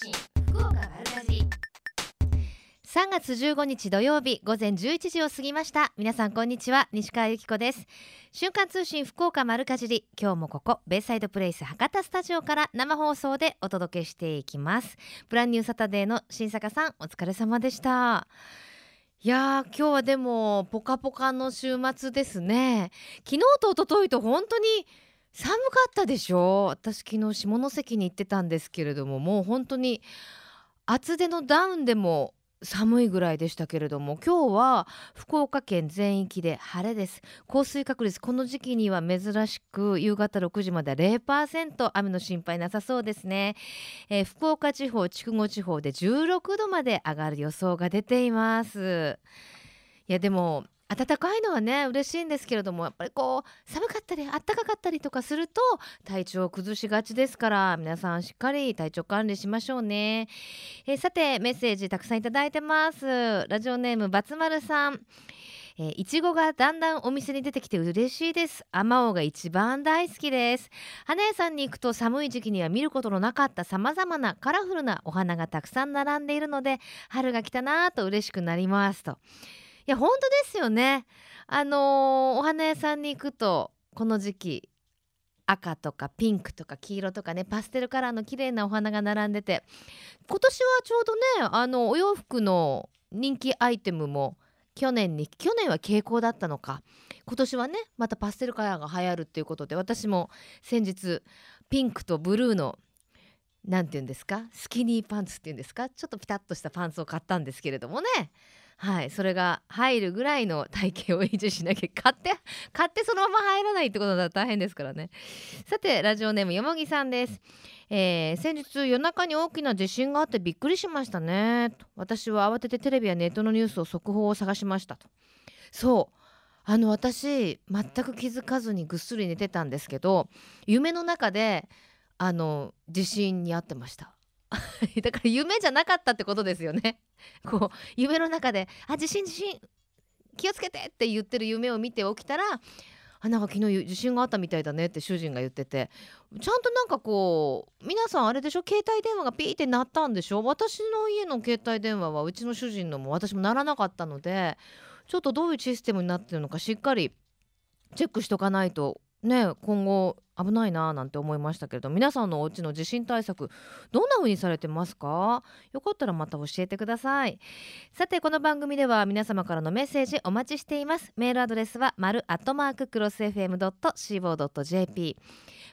信福岡丸かじ3月15日土曜日午前11時を過ぎました。皆さんこんにちは西川由紀子です。瞬間通信福岡丸かじり。今日もここベイサイドプレイス博多スタジオから生放送でお届けしていきます。ブランニューサタデーの新坂さんお疲れ様でした。いやー今日はでもポカポカの週末ですね。昨日と一昨日と本当に寒かったでしょ？私昨日下関に行ってたんですけれどももう本当に厚手のダウンでも寒いぐらいでしたけれども今日は福岡県全域で晴れです。降水確率この時期には珍しく夕方6時まで0%雨の心配なさそうですね、えー、福岡地方筑後地方で16度まで上がる予想が出ています。いやでも暖かいのはね嬉しいんですけれどもやっぱりこう寒かったり暖かかったりとかすると体調を崩しがちですから皆さんしっかり体調管理しましょうね、えー、さてメッセージたくさんいただいてます。ラジオネームバツマルさん。えー、いちごがだんだんお店に出てきて嬉しいです。あまおうが一番大好きです。花屋さんに行くと寒い時期には見ることのなかった様々なカラフルなお花がたくさん並んでいるので春が来たなと嬉しくなりますと。や本当ですよね。あのー、お花屋さんに行くとこの時期赤とかピンクとか黄色とかねパステルカラーの綺麗なお花が並んでて今年はちょうどねあのお洋服の人気アイテムも去年に去年は傾向だったのか今年はねまたパステルカラーが流行るっていうことで私も先日ピンクとブルーの何て言うんですかスキニーパンツっていうんですかちょっとピタッとしたパンツを買ったんですけれどもね。はいそれが入るぐらいの体型を維持しなきゃ買って 買ってそのまま入らないってことだら大変ですからね。さてラジオネームよもぎさんです、えー、先日夜中に大きな地震があってびっくりしましたね。と私は慌ててテレビやネットのニュースを速報を探しましたと。そうあの私全く気づかずにぐっすり寝てたんですけど夢の中であの地震に遭ってました。だから夢じゃなかったってことですよね。こう夢の中で「あ地震地震気をつけて!」って言ってる夢を見て起きたら「あなんか昨日地震があったみたいだね」って主人が言っててちゃんとなんかこう皆さんあれでしょ？携帯電話がピーって鳴ったんでしょ？私の家の携帯電話はうちの主人のも私も鳴らなかったのでちょっとどういうシステムになってるのかしっかりチェックしとかないとね今後危ないななんて思いましたけれど皆さんのお家の地震対策どんな風にされてますか？よかったらまた教えてください。さてこの番組では皆様からのメッセージお待ちしています。メールアドレスは丸アットマーククロス FM.co.jp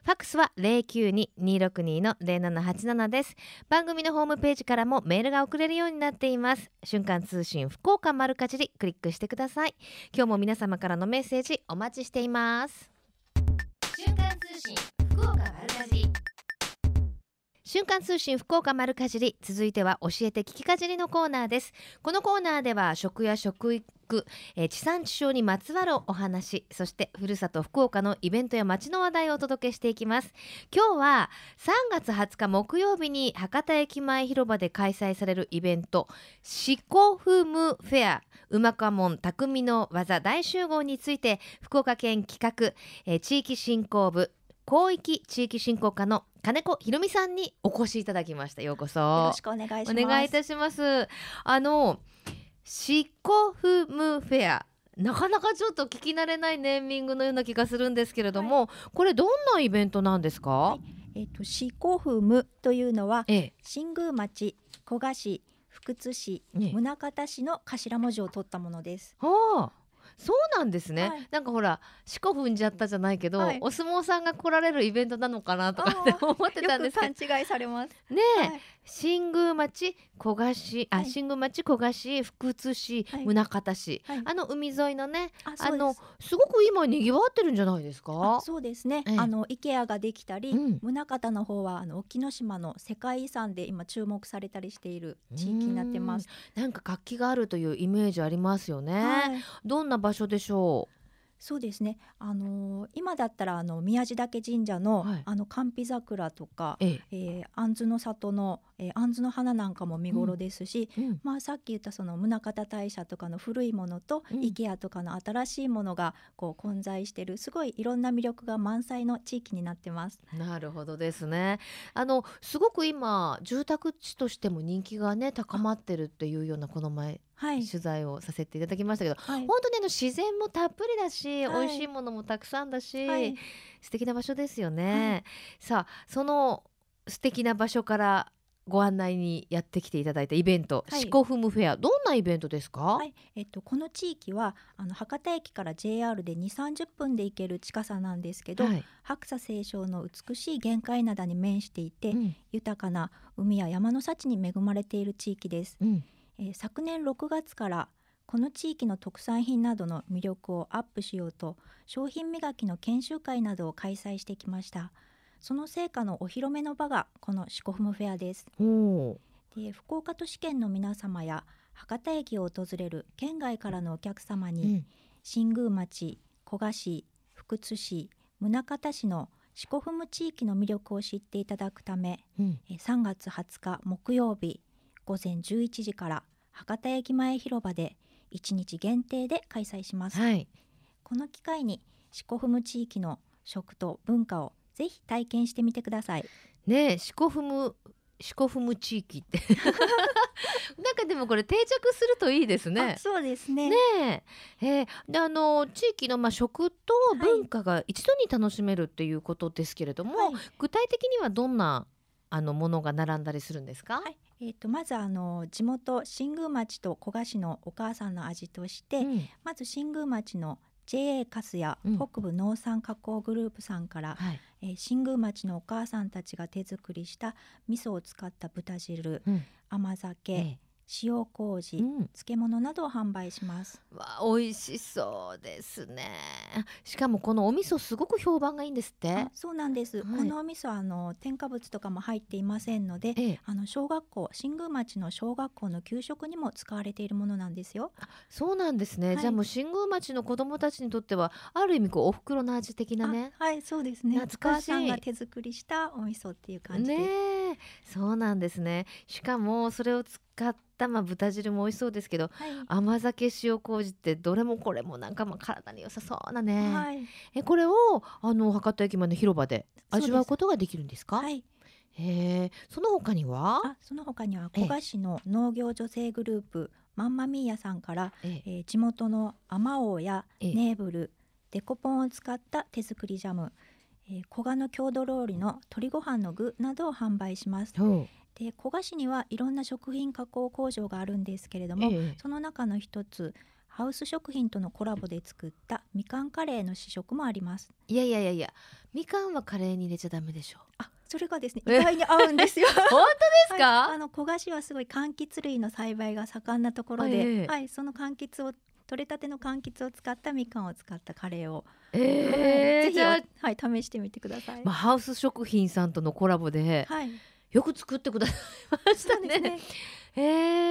ファックスは092-262-0787です。番組のホームページからもメールが送れるようになっています。瞬間通信福岡丸かじりクリックしてください。今日も皆様からのメッセージお待ちしています。瞬間通信福岡丸かじり瞬間通信福岡丸かじり。続いては教えて聞きかじりのコーナーです。このコーナーでは食や食育、えー、地産地消にまつわるお話そしてふるさと福岡のイベントや街の話題をお届けしていきます。今日は3月20日木曜日に博多駅前広場で開催されるイベントシコフムフェア。うまかもん匠の技大集合について福岡県企画、えー、地域振興部広域地域振興課の金子ひろみさんにお越しいただきました。ようこそ。よろしくお願いします。お願いいたします。あのシコフムフェア。なかなかちょっと聞き慣れないネーミングのような気がするんですけれども、はい、これどんなイベントなんですか、はい、えっ、ー、とシコフムというのは、ええ、新宮町古賀市福津市、宗像市の頭文字を取ったものです。はあそうなんですね、はい、なんかほら四股踏んじゃったじゃないけど、はい、お相撲さんが来られるイベントなのかなとかって思ってたんですけど。勘違いされます。ね、はい、新宮町古賀市あ、新宮町古賀市福津市、宗像市、あの海沿いのねあのすごく今賑わってるんじゃないですか？そうですね、あの IKEA ができたり、うん、宗像の方はあの沖ノ島の世界遺産で今注目されたりしている地域になってます。なんか活気があるというイメージありますよね、どんな場所でしょう？そうですね。あのー、今だったらあの宮地岳神社の、はい、あの寒皮桜とか、えええー、杏の里の、えー、杏の花なんかも見頃ですし、うんうん、まあさっき言ったその宗像大社とかの古いものと、うん、IKEA とかの新しいものがこう混在してるすごいいろんな魅力が満載の地域になってます。なるほどですね。あのすごく今住宅地としても人気がね高まってるっていうようなこの前はい、取材をさせていただきましたけど、はい、本当にあの自然もたっぷりだし、はい、美味しいものもたくさんだし、はい、素敵な場所ですよね。さあその素敵な場所からご案内にやってきていただいたイベント、はい、シコフムフェアどんなイベントですか、はい、えっと、この地域はあの博多駅から JR で2 3 0分で行ける近さなんですけど、はい、白砂青松の美しい玄界灘に面していて、うん、豊かな海や山の幸に恵まれている地域です。うんえー、昨年6月からこの地域の特産品などの魅力をアップしようと商品磨きの研修会などを開催してきました。その成果のお披露目の場がこのシコフムフェアです。で福岡都市圏の皆様や博多駅を訪れる県外からのお客様に、うん、新宮町古賀市福津市宗像市の四股踏む地域の魅力を知っていただくため、うん、3月20日木曜日午前11時から博多駅前広場で1日限定で開催します、はい、この機会に四股踏む地域の食と文化をぜひ体験してみてください。ね四股踏む四股踏む地域って。なんかでもこれ定着するといいですね。そうですね。ねえ。えー、であの地域のまあ食と文化が一度に楽しめるっていうことですけれども、はい、具体的にはどんなあのものが並んだりするんですか？はい、えーと、まずあの地元新宮町と古賀市のお母さんの味として、うん、まず新宮町の JA カスや北部農産加工グループさんから、うんはい、えー、新宮町のお母さんたちが手作りした味噌を使った豚汁、うん、甘酒、ええ塩麹、うん、漬物などを販売します。わ美味しそうですね。しかもこのお味噌すごく評判がいいんですって。そうなんです、はい、このお味噌あの添加物とかも入っていませんので、ええ、あの小学校新宮町の小学校の給食にも使われているものなんですよ。そうなんですね、はい、じゃあもう新宮町の子どもたちにとってはある意味こうお袋の味的なね。はいそうですね。懐かしい。さんが手作りしたお味噌っていう感じでねそうなんですね。しかもそれを使ったまあ豚汁も美味しそうですけど、はい、甘酒塩麹ってどれもこれもなんかまあ体に良さそうなね、はい、えこれをあの博多駅前の広場で味わうことができるんですか？はい。へその他には？あその他には古賀市の農業女性グループマンマミーヤさんから、ええ。ー、地元のあまおうやネーブル、デコポンを使った手作りジャム、えー、古賀の郷土料理の鶏ご飯の具などを販売します。で古賀市にはいろんな食品加工工場があるんですけれども、ええ、その中の一つハウス食品とのコラボで作ったみかんカレーの試食もあります。いやいやいやいやみかんはカレーに入れちゃダメでしょ。あそれがですね意外に合うんですよ。本当ですか、はい、あの古賀市はすごい柑橘類の栽培が盛んなところで、え、はいその柑橘を取れたての柑橘を使ったみかんを使ったカレーを、えー、ぜひはい試してみてください、まあ、ハウス食品さんとのコラボで、はいよく作ってくださいましたね。ね。え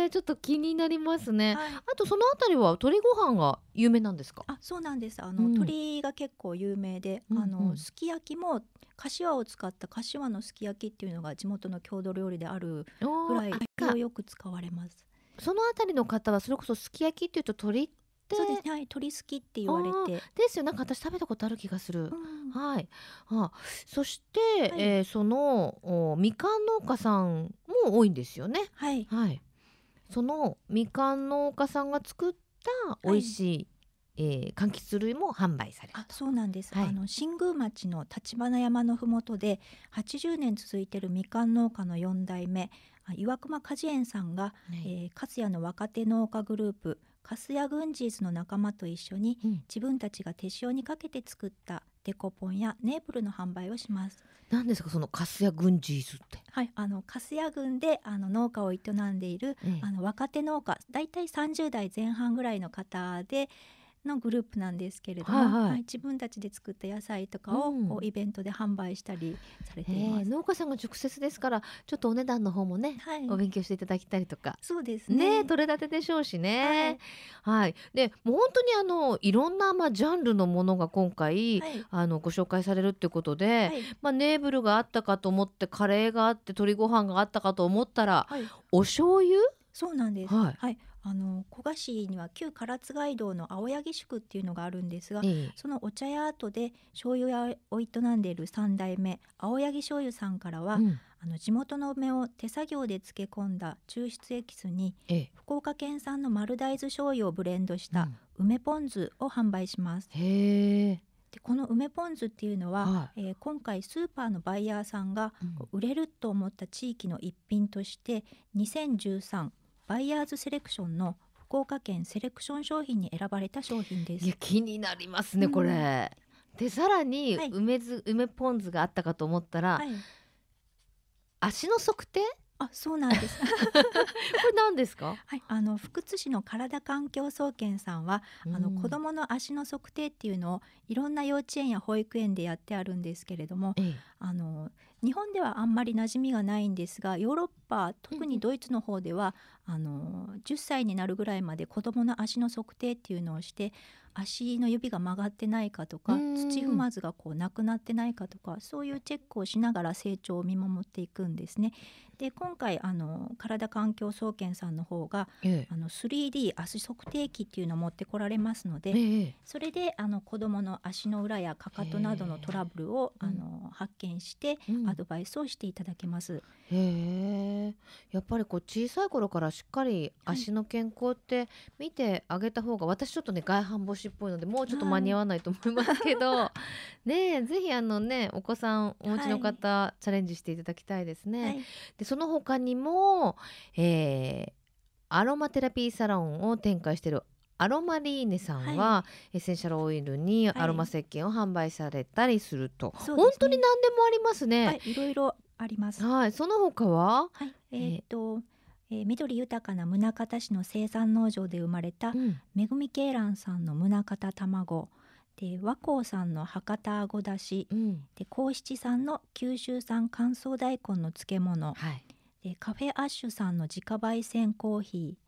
ー、ちょっと気になりますね、はい、あとそのあたりは鶏ご飯が有名なんですか？あそうなんです。あの、うん、鶏が結構有名で、うんうん、あのすき焼きも柏を使った柏のすき焼きっていうのが地元の郷土料理であるぐらいよく使われます。そのあたりの方はそれこそすき焼きっていうと鶏そうです。ね、はい、鳥好きって言われて。ですよ。なんか私食べたことある気がする、うん、はい。あそして、はい、えー、そのおみかん農家さんも多いんですよね。はい、はい、そのみかん農家さんが作った美味しい、はいえー、柑橘類も販売されるあそうなんです、はい、あの新宮町の橘山のふもとで80年続いているみかん農家の4代目岩隈果樹園さんが、はい、えー、勝谷の若手農家グループ粕谷グンジーズの仲間と一緒に、うん、自分たちが手塩にかけて作ったデコポンやネーブルの販売をします。何ですかその粕谷郡ジーズって？はい、あの粕谷郡であの農家を営んでいる、ええ、あの若手農家、だいたい30代前半ぐらいの方で。のグループなんですけれども、はいはい。はい、自分たちで作った野菜とかをこうイベントで販売したりされています、農家さんが直接ですからちょっとお値段の方もね、はい、お勉強していただきたりとか。そうですね。ね取れたてでしょうしね。はい、はい、でもう本当にあのいろんなまあジャンルのものが今回、はい、あのご紹介されるっていうことで、まあネーブルがあったかと思ってカレーがあって鶏ご飯があったかと思ったら、お醤油？そうなんです。はい、はい、あの古賀市には旧唐津街道の青柳宿っていうのがあるんですが、ええ、そのお茶屋跡で醤油屋を営んでいる三代目青柳醤油さんからは、うん、あの地元の梅を手作業で漬け込んだ抽出エキスに、え、福岡県産の丸大豆醤油をブレンドした梅ポン酢を販売します。へでこの梅ポン酢っていうのは、はい、えー、今回スーパーのバイヤーさんが売れると思った地域の一品として、うん、2013バイヤーズセレクションの福岡県セレクション商品に選ばれた商品です。気になりますねこれ。うん、でさらに梅酢、はい、梅ポン酢があったかと思ったら、はい、足の測定あ、そうなんです。これ何ですか？はい、あの福津市の体環境総研さんは、うん、あの子供の足の測定っていうのをいろんな幼稚園や保育園でやってあるんですけれども、ええ、あの日本ではあんまり馴染みがないんですがヨーロッパ特にドイツの方では、うん、あの10歳になるぐらいまで子どもの足の測定っていうのをして足の指が曲がってないかとか土踏まずがこうなくなってないかとかそういうチェックをしながら成長を見守っていくんですね。で今回あの体環境総研さんの方が、ええ、あの 3D 足測定器っていうのを持ってこられますので、え、それであの子どもの足の裏やかかとなどのトラブルを、あの発見して、アドバイスをしていただけます。へえ。やっぱりこう小さい頃からしっかり足の健康って見てあげた方が、はい、私ちょっとね外反母趾っぽいのでもうちょっと間に合わないと思いますけど、ねぜひあのねお子さんお持ちの方、はい、チャレンジしていただきたいですね。はい、でその他にも、えー、アロマテラピーサロンを展開しているアロマリーネさんは、はい、エッセンシャルオイルにアロマ石鹸を販売されたりすると、はい、本当に何でもありますね。はい、いろいろあります。はい、その他は、はい、えー、っと、えー、緑豊かな宗像市の生産農場で生まれた、うん、めぐみけいらんさんの宗像卵。で和光さんの博多あごだし、うん、で幸七さんの九州産乾燥大根の漬物、はい、でカフェアッシュさんの自家焙煎コーヒー。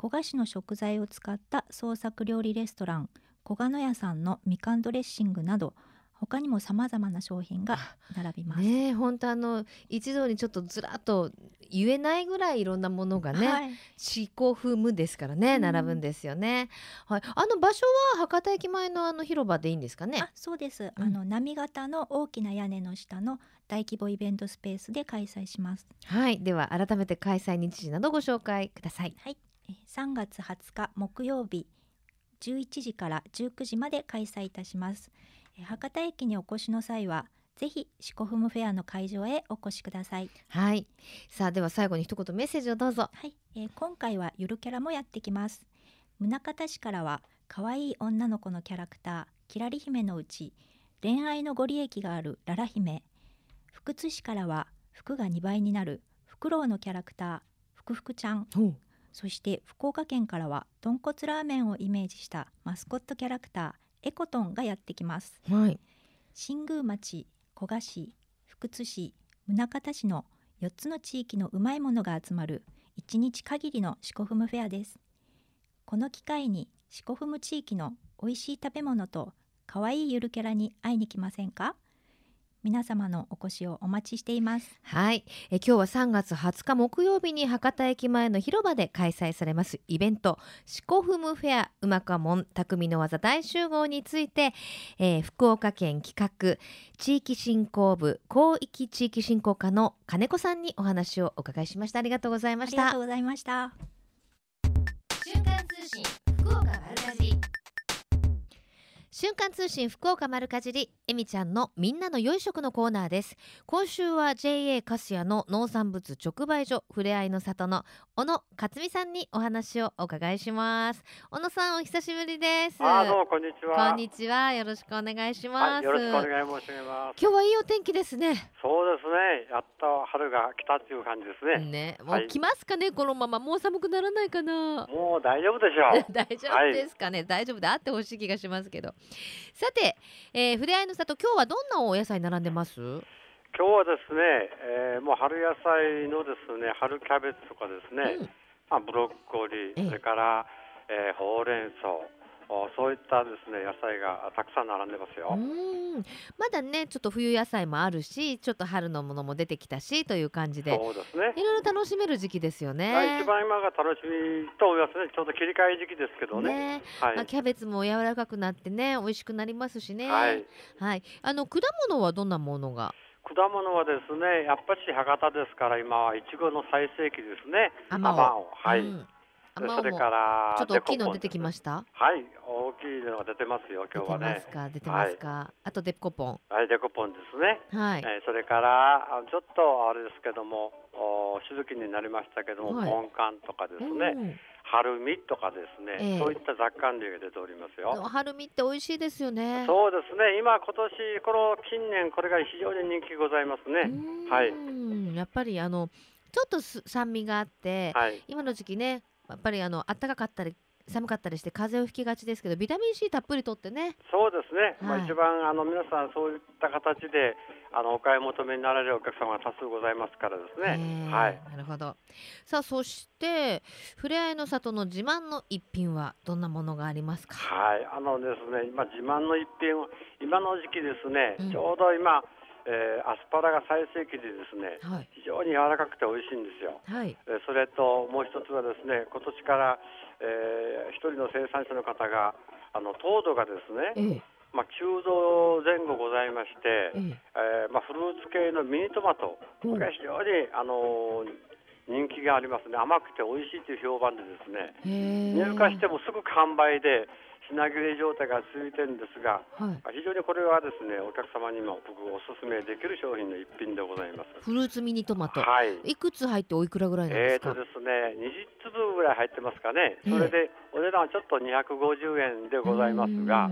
古賀市の食材を使った創作料理レストラン。小賀野屋さんのみかんドレッシングなど他にもさまざまな商品が並びます。ね本当あの一度にちょっとずらっと言えないぐらいいろんなものがね、はい、四股踏むですからね並ぶんですよね。はい、あの場所は博多駅前のあの広場でいいんですかね？あそうです。うん、あの波型の大きな屋根の下の大規模イベントスペースで開催します。はい、では改めて開催日時などご紹介ください。はい、3月20日木曜日11時から19時まで開催いたします。博多駅にお越しの際はぜひシコフムフェアの会場へお越しください。はい。さあでは最後に一言メッセージをどうぞ。はい、えー、今回はゆるキャラもやってきます。宗像市からは可愛い女の子のキャラクターきらり姫のうち恋愛のご利益があるララ姫。福津市からは服が2倍になるフクロウのキャラクターふくふくちゃん。そして福岡県からは豚骨ラーメンをイメージしたマスコットキャラクターエコトンがやってきます、はい、新宮町古賀市福津市宗像市の4つの地域のうまいものが集まる1日限りのシコフムフェアです。この機会にシコフム地域の美味しい食べ物と可愛いゆるキャラに会いに来ませんか？皆様のお越しをお待ちしています。はい。え今日は3月20日木曜日に博多駅前の広場で開催されます。イベントシコフムフェアうまかもん匠の技大集合について、えー、福岡県企画地域振興部広域地域振興課の金子さんにお話をお伺いしました。ありがとうございました。ありがとうございました。瞬間通信瞬間通信福岡丸かじりえみちゃんのみんなの良い食のコーナーです。今週は JA カスヤの農産物直売所ふれあいの里の小野克美さんにお話をお伺いします。小野さんお久しぶりです。あどうもこんにちは。こんにちはよろしくお願いします、はい、よろしくお願い申し上げます。今日はいいお天気ですね。そうですねやっと春が来たっていう感じですね。ねもう来ますかね、はい、このまま。もう寒くならないかな。もう大丈夫でしょう。大丈夫ですかね、はい、大丈夫であってほしい気がしますけどさて、えー、ふれあいの里今日はどんなお野菜並んでます？今日はですね、えー、もう春野菜のですね春キャベツとかですね、うん、まあ、ブロッコリー、それから、えー、ほうれん草そういったですね野菜がたくさん並んでますよ。まだねちょっと冬野菜もあるしちょっと春のものも出てきたしという感じでそうですねいろいろ楽しめる時期ですよね。一番今が楽しみと思いますねちょうど切り替え時期ですけどね。ねはい、まあ、キャベツも柔らかくなってね美味しくなりますしね。はい、はい、あの果物はどんなものが？果物はですねやっぱり博多ですから今はいちごの最盛期ですね。あまおはい。うんそれからちょっと大きいの出てきました？はい大きいのが出てますよ今日はね。出てますか？出てますか、はい、あとデコポン。はいデコポンですね。はい、えー、それからちょっとあれですけどもお静きになりましたけども、はい、ポンカンとかですね、うん。春みとかですね、えー、そういった雑柑類が出ておりますよ。春みって美味しいですよね。そうですね。今今年この近年これが非常に人気ございますね。はい。やっぱりあのちょっと酸味があって、はい、今の時期ねやっぱりあの暖かかったり寒かったりして風邪をひきがちですけどビタミン C たっぷりとってね。そうですね、はい、まあ、一番あの皆さんそういった形であのお買い求めになられるお客様が多数ございますからですね。はい。なるほど。さあそしてふれあいの里の自慢の一品はどんなものがありますか？はい。あのですね今自慢の一品今の時期ですね、うん、ちょうど今えー、アスパラが最盛期でですね、はい、非常に柔らかくて美味しいんですよ。はい、えー、それともう一つはですね今年からえー、一人の生産者の方があの糖度がですね、ええ、まあ、9度前後ございまして、ええ。えー、まあ、フルーツ系のミニトマト、が非常に、あの人気がありますね。甘くて美味しいという評判でですね入荷してもすぐ完売で品切れ状態が続いてるんですが、はい、非常にこれはですねお客様にも僕おすすめできる商品の一品でございます。フルーツミニトマト、はい、いくつ入っておいくらぐらいですか？えーとですね20粒ぐらい入ってますかね。それでお値段はちょっと250円でございますが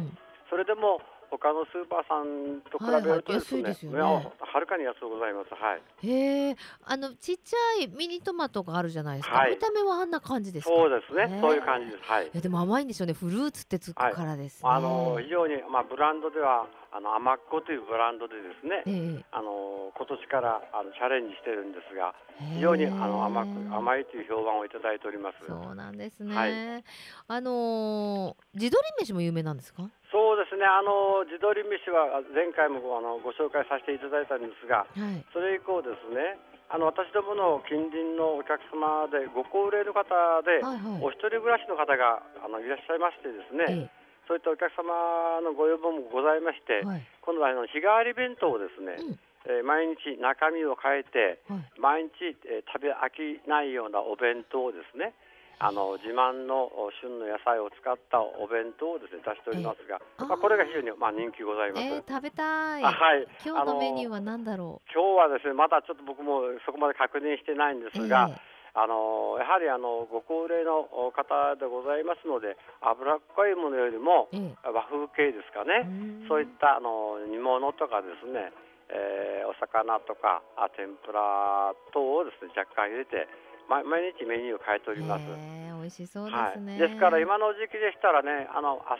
それでも他のスーパーさんと比べるとですね、はいはい、ねはるかに安くございます。はい。へえ、あのちっちゃいミニトマトがあるじゃないですか。はい、見た目はあんな感じですそうですね。そういう感じです。はい。いやでも甘いんでしょうね。フルーツってつくからです、ねはい、あの非常にまあブランドではあの甘っこというブランドでですね、えー、あの今年からあのチャレンジしてるんですが、非常にあの甘く甘いという評判をいただいております。そうなんですね。はい、あの地鶏飯も有名なんですか？そうですね。あの地鶏飯は前回もあのご紹介させていただいたんですが、はい、それ以降ですね。あの私どもの近隣のお客様でご高齢の方で、はいはい、お一人暮らしの方があのいらっしゃいましてですね、ええそういったお客様のご要望もございまして、はい、今度はあの日替わり弁当をですね、うんえー、毎日中身を変えて、はい、毎日、えー、食べ飽きないようなお弁当をですねあの自慢の旬の野菜を使ったお弁当をですね出しておりますが、えー、まあ、これが非常にまあ人気ございます。えー、食べたい。はい。今日のメニューは何だろう？今日はですねまだちょっと僕もそこまで確認してないんですが。えーあのやはりあのご高齢の方でございますので脂っこいものよりも和風系ですかね、そういったあの煮物とかですね、えー、お魚とかあ天ぷら等をですね若干入れて毎日メニューを変えております。えー、美味しそうですね、はい、ですから今の時期でしたらねあのあ、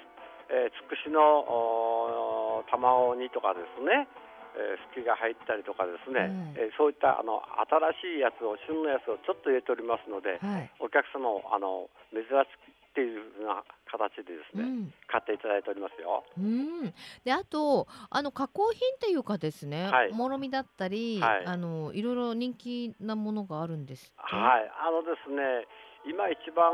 えー、つくしの卵煮とかですねえー、が入ったりとかですね、えー、そういったあの新しいやつを旬のやつをちょっと入れておりますので、はい、お客様をあの珍しくっていうふうな形でですね、うん、買っていただいておりますよ。うん、であとあの加工品っていうかですね、はい、もろみだったり、はい、あのいろいろ人気なものがあるんですはい。あのですね今一番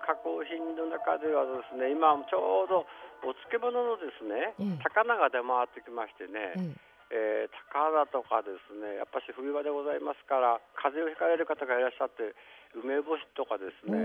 加工品の中ではですね今ちょうどお漬物のですね、うん、高菜が出回ってきましてね、うんえー、高菜とかですねやっぱし冬場でございますから風邪をひかれる方がいらっしゃって梅干しとかですね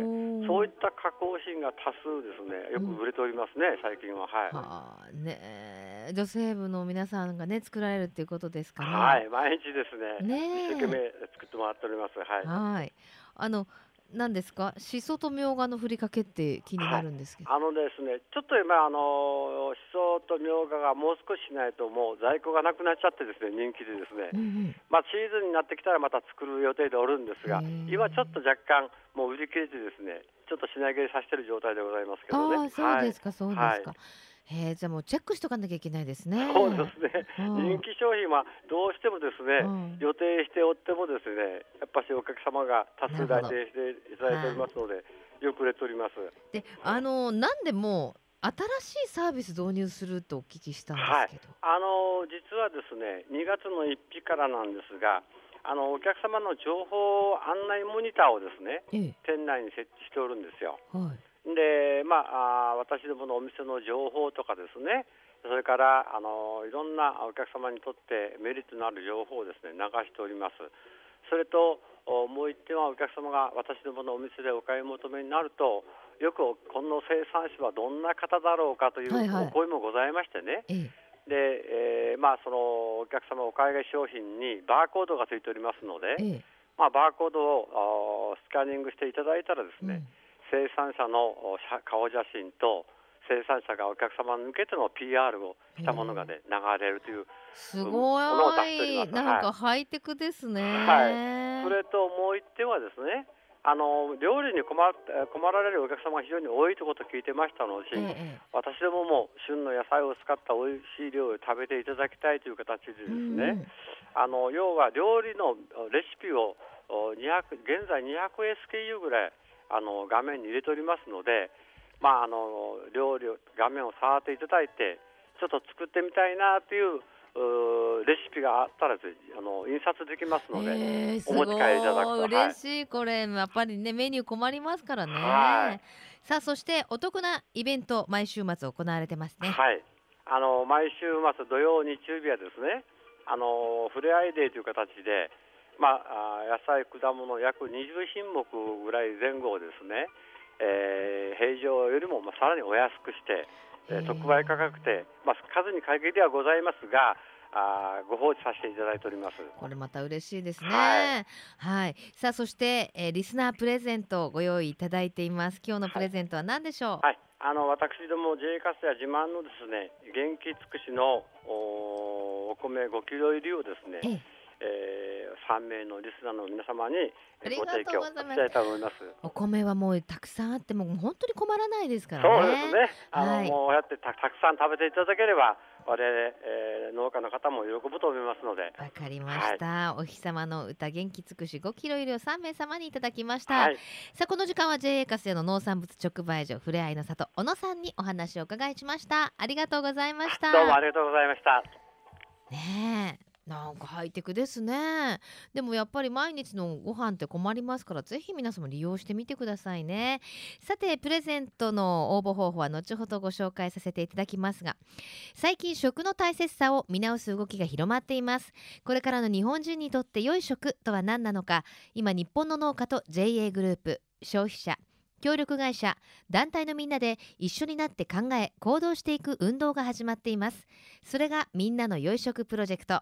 そういった加工品が多数ですね。よく売れておりますね、最近は。はい。はあ、ね女性部の皆さんがね作られるっていうことですから、はい毎日ですね。ね一生懸命作ってもらっております。はい。はい。あの何ですか？しそとみょうがのふりかけって気になるんですけど、はい、あのですねちょっと今あのしそとみょうががもう少ししないともう在庫がなくなっちゃってですね人気でですね、うんうん、まあシーズンになってきたらまた作る予定でおるんですが今ちょっと若干もう売り切れてですねちょっと品切れさせてる状態でございますけどね。そうですか、はい、そうですか、はいへえじゃあもうチェックしとかなきゃいけないですね。そうですね。人気商品はどうしてもですね、うん、予定しておってもですね、やっぱしお客様が多数来店していただいておりますので、よく売れております。で、あのなんでも新しいサービス導入するとお聞きしたんですけど、はい、あの実はですね、2月の1日からなんですが。あのお客様の情報案内モニターをですね、ええ、店内に設置しておるんですよ。はいでまあ、私どものお店の情報とかですね。それからあのいろんなお客様にとってメリットのある情報をですね流しております。それともう一点はお客様が私どものお店でお買い求めになるとよくこの生産者はどんな方だろうかというお声もございましてね、はいはいで、えー、まあ、そのお客様お買い商品にバーコードがついておりますので、ええ、まあ、バーコードをスキャニングしていただいたらですね、うん生産者の顔写真と生産者がお客様に向けての PR をしたものがね流れるというすごい。なんかハイテクですね、はい、それともう一点はですねあの料理に困困られるお客様が非常に多いということを聞いてましたので、ええ、私どもも旬の野菜を使った美味しい料理を食べていただきたいという形でですね、うん、あの要は料理のレシピを200現在200 SKU ぐらいあの画面に入れておりますので、まあ、あの料理を画面を触っていただいてちょっと作ってみたいなというレシピがあったらあの印刷できますので、えー、お持ち帰りいただくと。嬉しい、はい、これ。やっぱりねメニュー困りますからね、はい、さあそしてお得なイベント毎週末行われてますね。はい。あの毎週末土曜日曜日はですねあのふれあいデーという形でまあ、野菜、果物約20品目ぐらい前後をですね、えー、平常よりもまあさらにお安くして、えー、特売価格で、まあ、数に限りではございますが、あご放置させていただいております。これまた嬉しいですね。はい。はい、さあそして、えー、リスナープレゼントをご用意いただいています。今日のプレゼントは何でしょう？はい。あの私ども J カスや自慢のですね元気尽くしのおお米5キロ入りをですね。えええー、3名のリスナーの皆様にご提供したいと思います。お米はもうたくさんあっても本当に困らないですからね。そうですね。あの、はい、もうやってたたくさん食べていただければ我々、えー、農家の方も喜ぶと思いますので。わかりました。はい、お日様の歌元気尽くし5キロ入りを3名様にいただきました。はい、さあこの時間は JA カスの農産物直売所ふれあいの里小野さんにお話を伺いしました。ありがとうございました。どうもありがとうございました。ねえ。なんかハイテクですね。でもやっぱり毎日のご飯って困りますからぜひ皆さんも利用してみてくださいね。さてプレゼントの応募方法は後ほどご紹介させていただきますが最近食の大切さを見直す動きが広まっています。これからの日本人にとって良い食とは何なのか今日本の農家と JA グループ消費者協力会社団体のみんなで一緒になって考え行動していく運動が始まっています。それがみんなの良い食プロジェクト。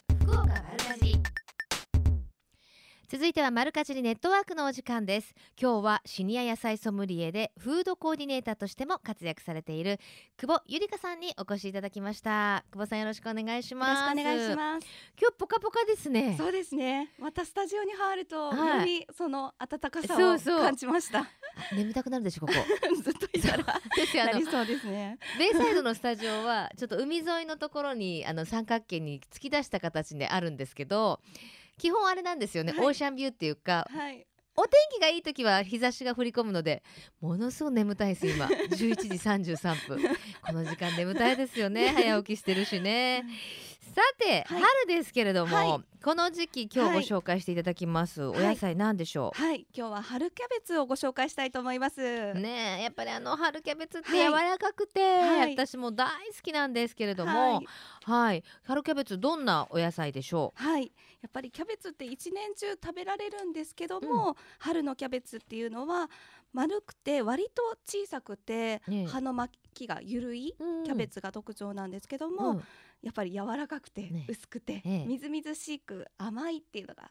続いてはマルカジリネットワークのお時間です。今日はシニア野菜ソムリエでフードコーディネーターとしても活躍されている久保ゆりかさんにお越しいただきました。久保さんよろしくお願いします。よろしくお願いします。今日ポカポカですね。そうですね。またスタジオに入ると、はい、よりその暖かさを感じました。眠たくなるでしょここ。ずっといたら。なりそうですね。ベイサイドのスタジオはちょっと海沿いのところにあの三角形に突き出した形であるんですけど基本あれなんですよね、はい、オーシャンビューっていうか、はい、お天気がいい時は日差しが降り込むのでものすごく眠たいです今。11時33分。この時間眠たいですよね。早起きしてるしねさて、はい、春ですけれども、はい、この時期今日ご紹介していただきます、はい、お野菜なんでしょう、はい、今日は春キャベツをご紹介したいと思います。ねやっぱりあの春キャベツって柔らかくて、私も大好きなんですけれどもはい。春キャベツどんなお野菜でしょう？はい。やっぱりキャベツって一年中食べられるんですけども、うん、春のキャベツっていうのは丸くて割と小さくて、ね、葉の巻きが緩いキャベツが特徴なんですけども、うん。やっぱり柔らかくて、ね、薄くて、ええ、みずみずしく甘いっていうのが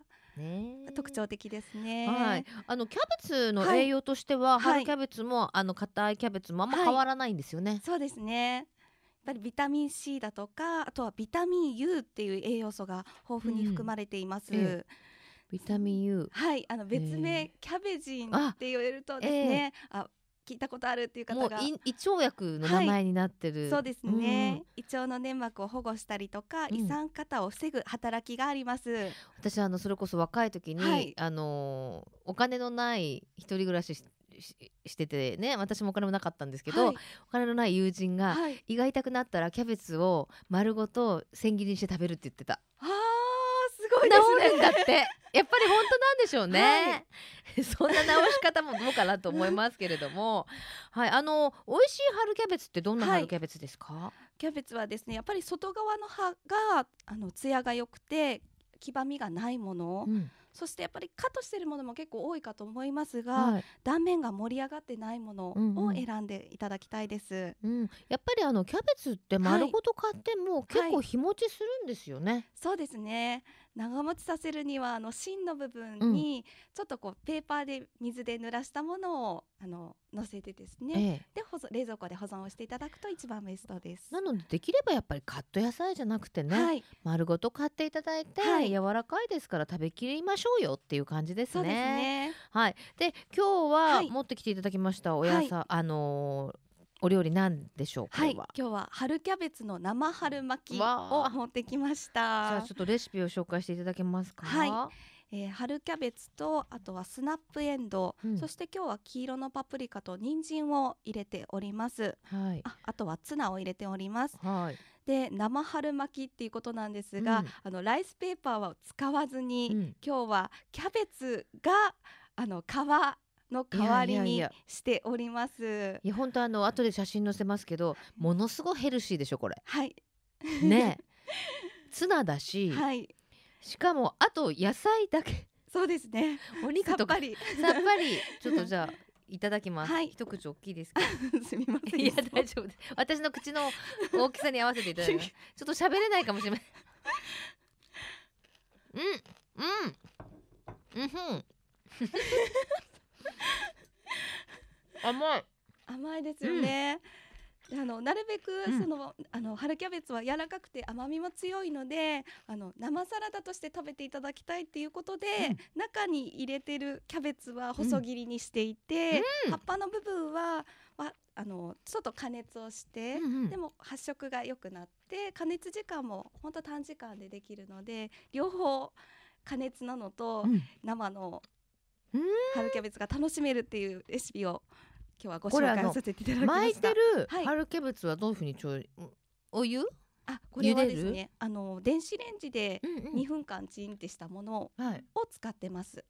特徴的ですね。はい、あのキャベツの栄養としては、はい、春キャベツも、あの硬いキャベツもあんま変わらないんですよね。はい、そうですね。やっぱりビタミン C だとかあとはビタミン U っていう栄養素が豊富に含まれています。うんえビタミン U はいあの別名、キャベジンって言われるとですね、あ聞いたことあるっていう方が。胃腸薬の名前になってる、はい、そうですね、うん、胃腸の粘膜を保護したりとか、うん、胃酸過多を防ぐ働きがあります。私あのそれこそ若い時に、はい、あのお金のない一人暮らししててね私もお金もなかったんですけど、はい、お金のない友人が、胃が痛くなったらキャベツを丸ごと千切りにして食べるって言ってた。ごいですね。んだって。やっぱり本当なんでしょうね。はい、そんな直し方もどうかなと思いますけれども、はい、あの美味しい春キャベツってどんな春キャベツですか？はい、キャベツはですね、やっぱり外側の葉があの艶が良くて黄ばみがないもの。うん。そしてやっぱりカットしてるものも結構多いかと思いますが、はい、断面が盛り上がってないものを選んでいただきたいです、うん。うん、やっぱりあのキャベツって丸ごと買っても結構日持ちするんですよね、はいはい、そうですね長持ちさせるにはあの芯の部分にちょっとこうペーパーで水で濡らしたものをあの乗せてですね、ええ、で保存冷蔵庫で保存をしていただくと一番ベストです。なのでできればやっぱりカット野菜じゃなくてね、はい、丸ごと買っていただいて、はい、柔らかいですから食べきりましょうよっていう感じですね。ね。はい。で今日は持ってきていただきましたお野菜、あのーお料理なんでしょうはい、今日は春キャベツの生春巻きを持ってきました。じゃあちょっとレシピを紹介していただけますか？はい。えー、春キャベツとあとはスナップエンド。ウ、うん、そして今日は黄色のパプリカと人参を入れております、はい、ああとはツナを入れております、はい、で生春巻きっていうことなんですが、うん、あのライスペーパーは使わずに、うん、今日はキャベツがあの皮の代わりにしております。いや本当あの後で写真載せますけどものすごいヘルシーでしょこれ。はい。ね。ツナだし、はい、しかもあと野菜だけ。そうですね。お肉とかさっぱり。ちょっとじゃあいただきます、はい、一口大きいです すみませんいや大丈夫です。私の口の大きさに合わせていただきます。ちょっと喋れないかもしれない。うん。うん。うん 甘い。甘いですよね、うん、あのなるべくその、うん、あの春キャベツは柔らかくて甘みも強いのであの生サラダとして食べていただきたいっていうことで、うん、中に入れてるキャベツは細切りにしていて、葉っぱの部分ははあのちょっと加熱をして、うんうん、でも発色が良くなって加熱時間も本当短時間でできるので両方加熱なのと生の春キャベツが楽しめるっていうレシピを今日はご紹介させていただきま巻いてる春キャベツはどういうふうに調理、お湯？あこれはですねあの電子レンジで2分間チンってしたものを使ってます、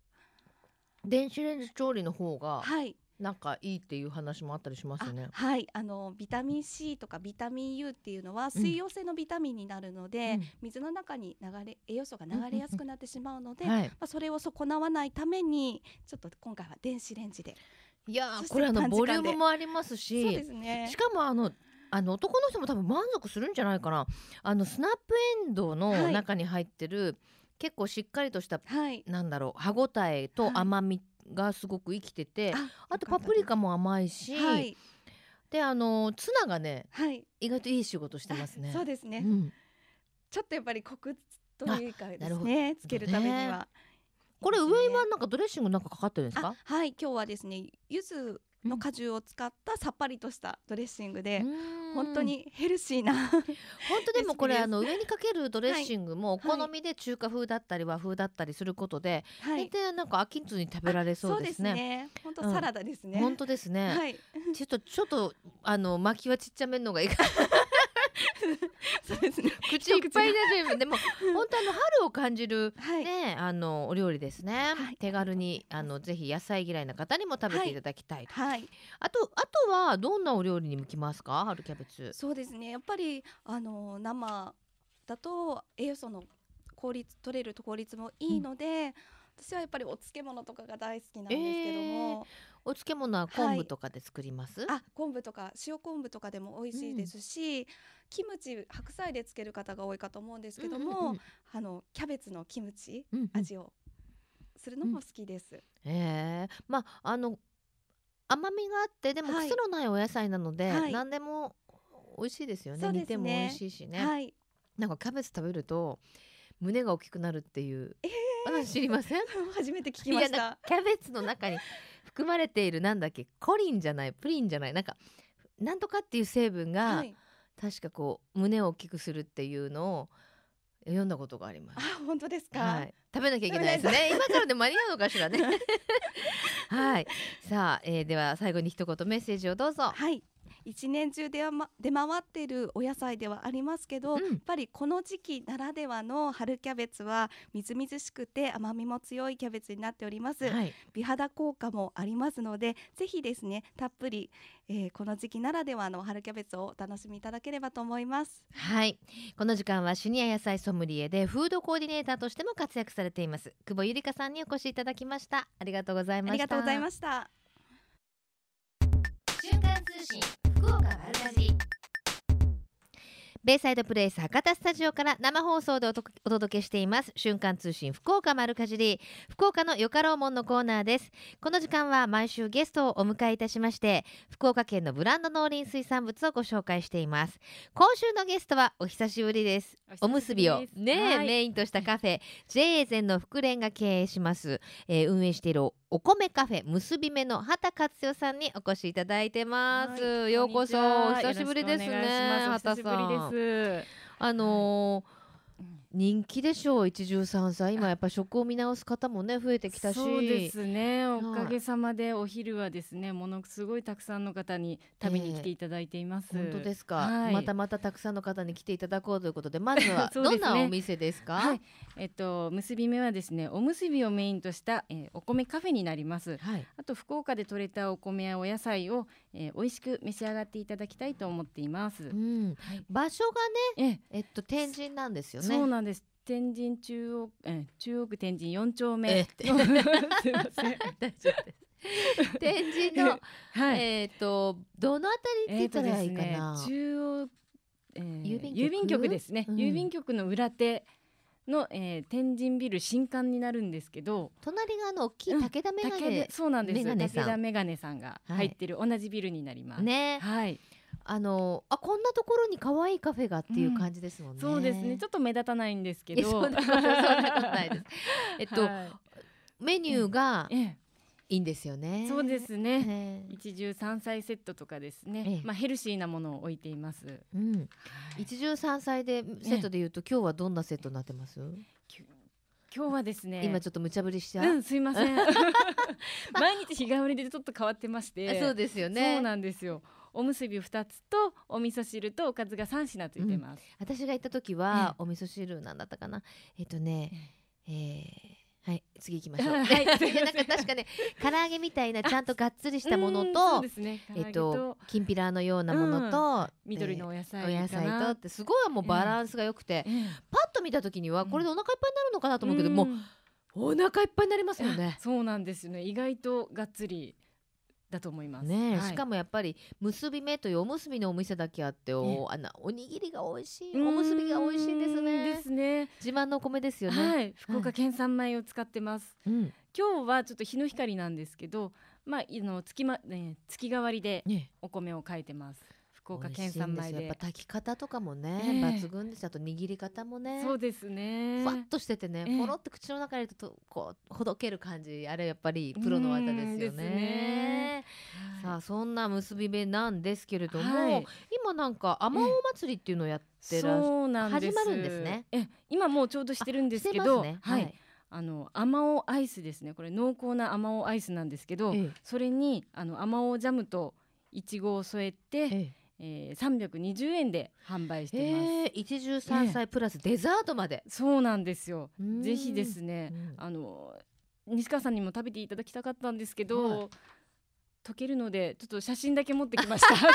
うん、電子レンジ調理の方がはいなんかいいっていう話もあったりしますね。はい。あのビタミン C とかビタミン U っていうのは水溶性のビタミンになるので、うん、水の中に流れ栄養素が流れやすくなってしまうので、まあ、それを損なわないためにちょっと今回は電子レンジで。いやこれあのボリュームもありますしそうですね、しかもあのあの男の人も多分満足するんじゃないかな。あのスナップエンドウの中に入ってる、はい、結構しっかりとした、はい、なんだろう歯ごたえと甘みがすごく生きてて、あとパプリカも甘いし、はい、であのツナがね、はい、意外といい仕事してますね。そうですね、うん、ちょっとやっぱりコクというかですねつけるためには。これ上はなんかドレッシングなんかかかってるんですか？はい今日はですね柚子の果汁を使ったさっぱりとしたドレッシングで、本当にヘルシーな 本当でもこれあの上にかけるドレッシングもお好みで中華風だったり和風だったりすることで、はい、でなんか飽きずに食べられそうですね。本当、ね、サラダですね。本当ですね。はい、ちょっとちょっとあの巻きはちっちゃめのがいいか。そうですね。口いっぱいででも本当あの春を感じる、はい、ねあのお料理ですね。はい、手軽にあのぜひ野菜嫌いな方にも食べていただきたい。はい。あとあとはどんなお料理に向きますか？春キャベツ。そうですね。やっぱりあの生だと栄養素の効率取れる効率もいいので。うん私はやっぱりお漬物とかが大好きなんですけども、えー、お漬物は昆布とかで作ります、はい、あ昆布とか塩昆布とかでも美味しいですし、うん、キムチ白菜で漬ける方が多いかと思うんですけども、うんうんうん、あのキャベツのキムチ、うんうん、味をするのも好きです。うん、え。ー、まああの甘みがあってでも癖のないお野菜なので、はい、何でも美味しいですよね、ね、煮ても美味しいしね、はい、なんかキャベツ食べると胸が大きくなるっていう、えー、話知りません？初めて聞きました。キャベツの中に含まれているなんだっけ？コリンじゃない？プリンじゃない？なんかなんとかっていう成分が、はい、確かこう胸を大きくするっていうのを読んだことがあります。あ、本当ですか？はい、食べなきゃいけないですね。今からで間に合うのかしらね。はい。さあ、えー、では最後に一言メッセージをどうぞ。はい。一年中出,、ま、出回っているお野菜ではありますけど、うん、やっぱりこの時期ならではの春キャベツはみずみずしくて甘みも強いキャベツになっております、はい、美肌効果もありますのでぜひですねたっぷり、えー、この時期ならではの春キャベツをお楽しみいただければと思います。はい。この時間はシニア野菜ソムリエでフードコーディネーターとしても活躍されています。久保ゆりかさんにお越しいただきました。ありがとうございました。ありがとうございました。瞬間通信福岡丸かじベイサイドプレイス博多スタジオから生放送でお届けしています。瞬間通信福岡丸かじり。福岡のよかろうもんのコーナーです。この時間は毎週ゲストをお迎えいたしまして福岡県のブランド農林水産物をご紹介しています。今週のゲストはお久しぶりです。おむすびをね、はい、メインとしたカフェ JA ゼンの福連が経営します、えー、運営しているお米カフェ結び目の畑克代さんにお越しいただいてます、はい、ようこそ。久しぶりですね畑さん。あのーはい人気でしょう一汁三菜。今やっぱ食を見直す方もね増えてきたし。そうですね。おかげさまでお昼はですねものすごいたくさんの方に食べに来ていただいています、えー、本当ですか、はい、またまたたくさんの方に来ていただこうということで まずはどんなお店ですか？はい、えっと結び目はですねおむすびをメインとした、えー、お米カフェになります、はい、あと福岡で採れたお米やお野菜を、えー、美味しく召し上がっていただきたいと思っています、うん。はい、場所がねえっと天神なんですよね。そうなんです。天神中央、え中央区天神四丁目。すみません。大丈夫です。天神の、はい、えっ、ー、とどのあたりって言ったらいいかな。ね、中央、えー、郵便郵便局ですね、うん、郵便局の裏手。の、えー、天神ビル新館になるんですけど隣があの大きい武田メガネ、うん、そうなんです。武田メガネさんが入ってる、同じビルになります。ね。はい。あのあこんなところに可愛いカフェがっていう感じですもんね、うん、そうですね。ちょっと目立たないんですけど。えっと、はい、メニューが、ええいいんですよね。そうですね。一汁三菜セットとかですね。まあヘルシーなものを置いています。うん。一汁三菜でセットで言うと、今日はどんなセットになってます？今日はですね。今ちょっと無茶ぶりしちゃう、うん、すいません。毎日日替わりでちょっと変わってまして。そうですよね。そうなんですよ。おむすび2つとお味噌汁とおかずが3品ついてます、うん、私が行った時は、お味噌汁なんだったかな？えっ、とね、えーはい、次行きましょう。はい、なんか確かね、唐揚げみたいなちゃんとがっつりしたものと、ね、えっときんぴらのようなものと、うん、緑のお野菜、お野菜とってすごいもうバランスが良くて、えー、パッと見た時にはこれでお腹いっぱいになるのかなと思うけど、うん、もうお腹いっぱいになりますよね。そうなんですよね。意外とがっつりだと思います。ね、はい、しかもやっぱり結び目というおむすびのお店だけあってお、あのおにぎりが美味しいおむすびが美味しいですね。ですね。自慢のお米ですよね。はい、福岡県産米を使ってます。うん、今日はちょっと日の光なんですけど、まああの月まね月替わりでお米を炊いてます。福岡県産米で。やっぱ炊き方とかもね、えー、抜群です。あと握り方もね。そうですね。ふわっとしててね、えー、ポロって口の中に入れるとこうほどける感じあれやっぱりプロの技ですよね。ね。さあそんな結び目なんですけれども、はい、今なんかあまおう祭りっていうのをやってらっしゃる始まるんですね。え今もうちょうどしてるんですけど、ね、はい、はい。あのあまおうアイスですね。これ濃厚なあまおうアイスなんですけど、ええ、それにあのあまおうジャムといちごを添えて、ええー、320円で販売してます。えー、一汁三菜プラスデザートまで。そうなんですよ。ぜひですね、あの西川さんにも食べていただきたかったんですけど。はい溶けるのでちょっと写真だけ持ってきました 今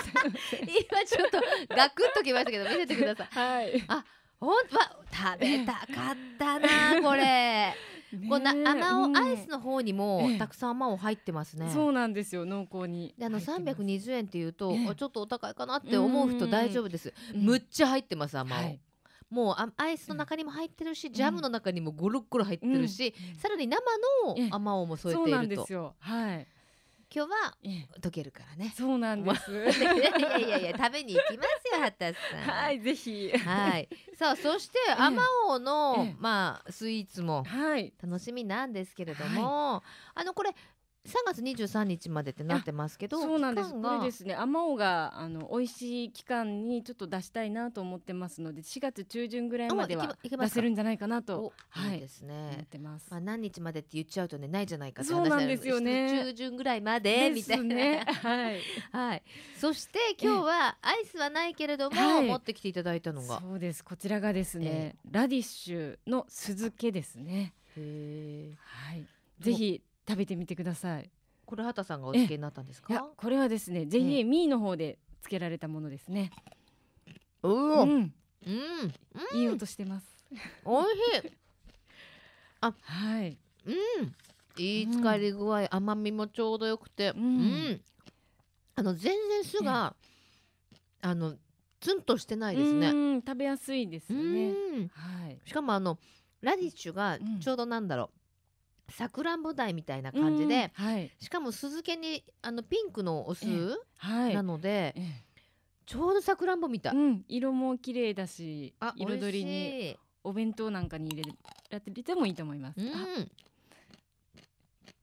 ちょっとガクッときましたけど見せてください はいあ本当は食べたかったなこれこんなあまおアイスの方にもたくさんあまお入ってますね。そうなんですよ濃厚に。であの320円っていうと、ちょっとお高いかなって思う人大丈夫です。むっちゃ入ってますあまお。もうアイスの中にも入ってるし、ジャムの中にもゴロゴロ入ってるし、さらに生のあまおも添えていると。そうなんですよ。はい。今日は溶けるからね。そうなんです。いやいやいや食べに行きますよ、はたさん。はい、ぜひ。はい。さあ、そしてあまおうのまあスイーツも楽しみなんですけれども、あのこれ3月23日までってなってますけどそうなんです。これですね。あまおうがあの美味しい期間にちょっと出したいなと思ってますので4月中旬ぐらいまでは出せるんじゃないかなと。はい、ですね。思ってます、まあ、何日までって言っちゃうとねないじゃないかそうなんですよね。中旬ぐらいまでみたいな、ね、はい、はい、そして今日はアイスはないけれども、はい、持ってきていただいたのが。そうです。こちらがですね、ラディッシュの酢漬けですね。へはい。ぜひ食べてみてください。これ畑さんがお付けになったんですか？これはですね JA ミーの方で付けられたものですね。うん、うん、いい音してます。美味しい。あはい。うん。いい使い具合、うん、甘みもちょうどよくて、うん、うん、あの全然酢があのツンとしてないですね。食べやすいですよね。はい、しかもあのラディッシュがちょうどなんだろう、さくらんぼ台みたいな感じで、はい、しかも酢漬けにあのピンクのお酢、はい、なので、えちょうどさくらんぼみたい、うん、色も綺麗だし彩りにお弁当なんかに入れられてもいいと思います。うん、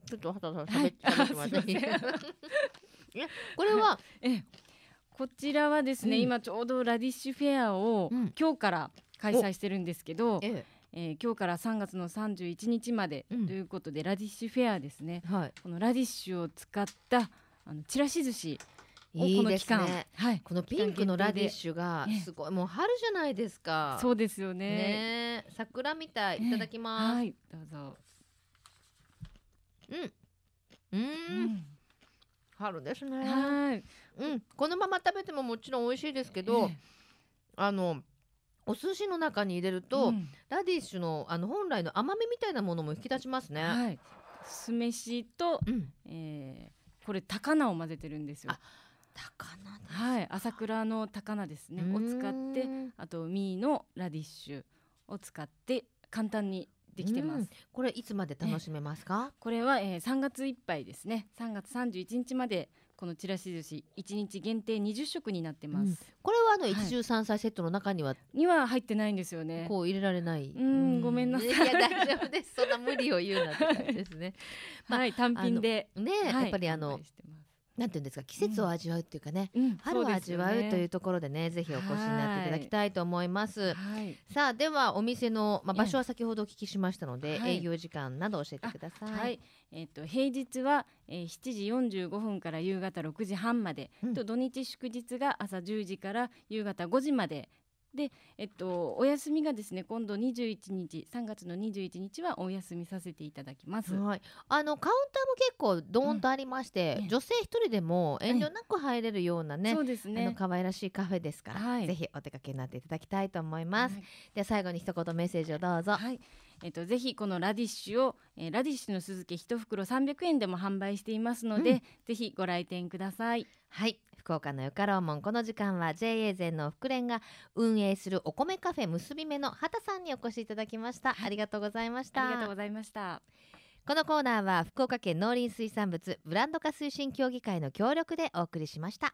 ちょっと畑さん喋ってもらって いい これは、え。こちらはですね、うん、今ちょうどラディッシュフェアを、うん、今日から開催してるんですけど、えええー、今日から3月の31日までということで、うん、ラディッシュフェアですね、はい、このラディッシュを使ったあのちらし寿司。いいですね、はい、このピンクのラディッシュがすごい、もう春じゃないですか。そうですよね。ね。桜みたい。いただきます、はい。どうぞ。うん。うん、春ですね。はい。うん。このまま食べてももちろん美味しいですけど、あのお寿司の中に入れると、うん、ラディッシュのあの本来の甘みみたいなものも引き立ちますね。はい、酢飯と、うん、えー、これ高菜を混ぜてるんですよ。高菜はい、朝倉の高菜ですねを使ってあとミーのラディッシュを使って簡単にできてます。これいつまで楽しめますか？これは、えー、3月いっぱいですね。3月31日までこのちらし寿司一日限定20食になってます、うん、これはあの一汁三菜セットの中には、はい、には入ってないんですよね。こう入れられない。うんごめんなさい。いや大丈夫です。そんな無理を言うなって感じですね。まあ、はい単品で。ね、はい、やっぱりあのなんていうんですか季節を味わうっていうかね、うん、春を味わうというところでね、ぜひお越しになっていただきたいと思います。さあではお店の、まあ、場所は先ほどお聞きしましたので、営業時間など教えてください。はい、えっ、ー、と平日は、えー、7時45分から夕方6時半まで、うん、と土日祝日が朝10時から夕方5時までで、えっと、お休みがですね今度21日3月の21日はお休みさせていただきます、はい、あのカウンターも結構ドーンとありまして、うん、女性一人でも遠慮なく入れるようなね、そうですね。あの可愛らしいカフェですから、はい、ぜひお出かけになっていただきたいと思います、はい、では最後に一言メッセージをどうぞ、はいえっと、ぜひこのラディッシュを、えー、ラディッシュの酢漬け一袋300円でも販売していますので、うん、ぜひご来店ください。はい。福岡のよかろうもんこの時間は JA 全の福連が運営するお米カフェ結び目の畑さんにお越しいただきました、ありがとうございました。ありがとうございました。このコーナーは福岡県農林水産物ブランド化推進協議会の協力でお送りしました。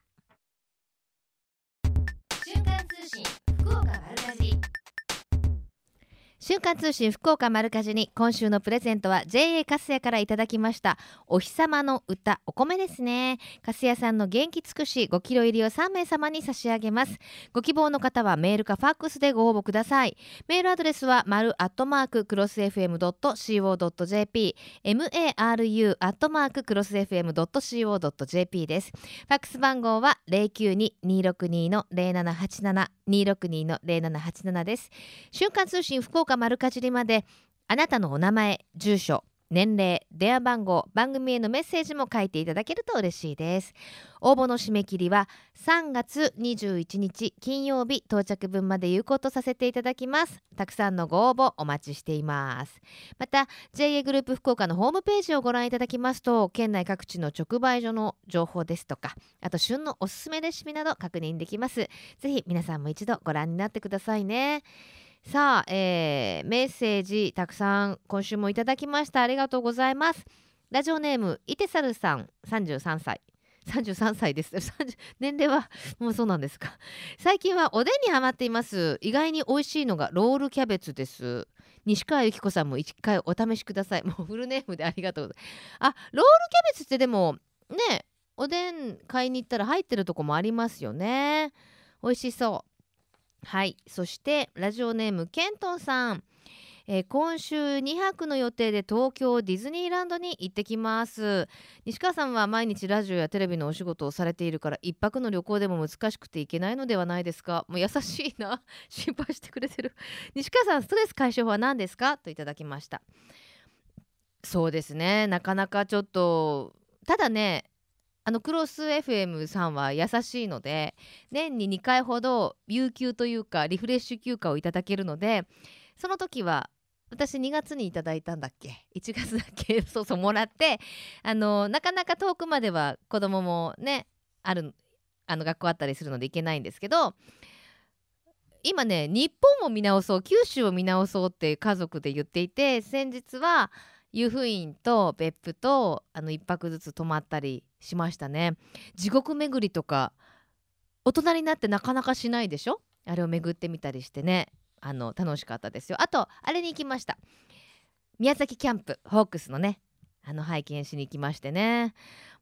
瞬間通信瞬間通信福岡丸かじに今週のプレゼントは JA カスヤからいただきましたお日様の歌お米ですね。カスヤさんの元気尽くし5キロ入りを3名様に差し上げます。ご希望の方はメールかファックスでご応募ください。メールアドレスは丸アットマーククロス FM.co.jp maru アットマーククロス FM.co.jp ですファックス番号は092-262の0787 262の0787です。瞬間通信福岡丸かじりまであなたのお名前住所年齢電話番号番組へのメッセージも書いていただけると嬉しいです。応募の締め切りは3月21日金曜日到着分まで有効とさせていただきます。たくさんのご応募お待ちしています。また JA グループ福岡のホームページをご覧いただきますと県内各地の直売所の情報ですとかあと旬のおすすめレシピなど確認できます。ぜひ皆さんも一度ご覧になってくださいね。さあ、えー、メッセージたくさん今週もいただきました。ありがとうございます。ラジオネームイテサルさん。33歳33歳です。年齢はもうそうなんですか。最近はおでんにハマっています。意外に美味しいのがロールキャベツです。西川由紀子さんも一回お試しください。もうフルネームでありがとうあロールキャベツってでもねおでん買いに行ったら入ってるとこもありますよね。美味しそう。はい。そしてラジオネームケントンさん、えー、今週2泊の予定で東京ディズニーランドに行ってきます。西川さんは毎日ラジオやテレビのお仕事をされているから1泊の旅行でも難しくて行けないのではないですか？もう優しいな。心配してくれてる。西川さんストレス解消法は何ですか？といただきました。そうですね。なかなかちょっとただねあのクロス FM さんは優しいので年に2回ほど有給というかリフレッシュ休暇をいただけるのでその時は私2月にいただいたんだっけ？1月だっけ？そうそうもらってあのなかなか遠くまでは子供もねあるあの学校あったりするので行けないんですけど今ね日本を見直そう九州を見直そうって家族で言っていて先日は湯布院と別府とあの1泊ずつ泊まったりしましたね。地獄巡りとか大人になってなかなかしないでしょ？あれを巡ってみたりしてね。あの楽しかったですよ。あとあれに行きました。宮崎キャンプホークスのね。あの拝見しに行きましてね。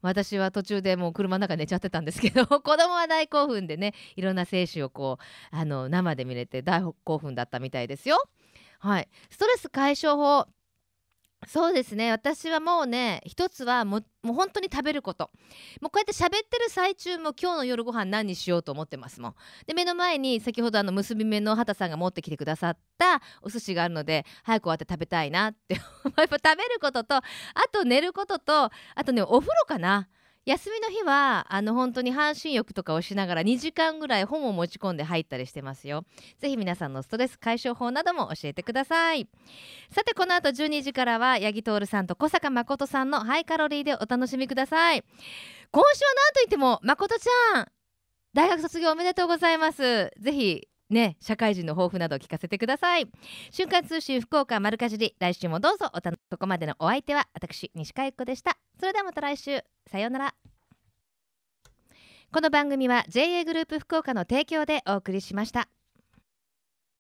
私は途中でもう車の中寝ちゃってたんですけど 子供は大興奮でねいろんな選手をこうあの生で見れて大興奮だったみたいですよ。はい。ストレス解消法そうですね。私はもうね一つはもう本当に食べること。もうこうやって喋ってる最中も今日の夜ご飯何にしようと思ってますもん。で目の前に先ほどあの結び目の畑さんが持ってきてくださったお寿司があるので早く終わって食べたいなって。やっぱ食べることとあと寝ることとあとねお風呂かな。休みの日はあの本当に半身浴とかをしながら2時間ぐらい本を持ち込んで入ったりしてますよ。ぜひ皆さんのストレス解消法なども教えてください。さてこの後12時からは八木徹さんと小坂誠さんのハイカロリーでお楽しみください。今週は何といっても誠ちゃん大学卒業おめでとうございます。ぜひね、社会人の抱負など聞かせてください。瞬間通信福岡丸かじり来週もどうぞおたここまでのお相手は私西川由子でした。それではまた来週。さようなら。この番組は JA グループ福岡の提供でお送りしました。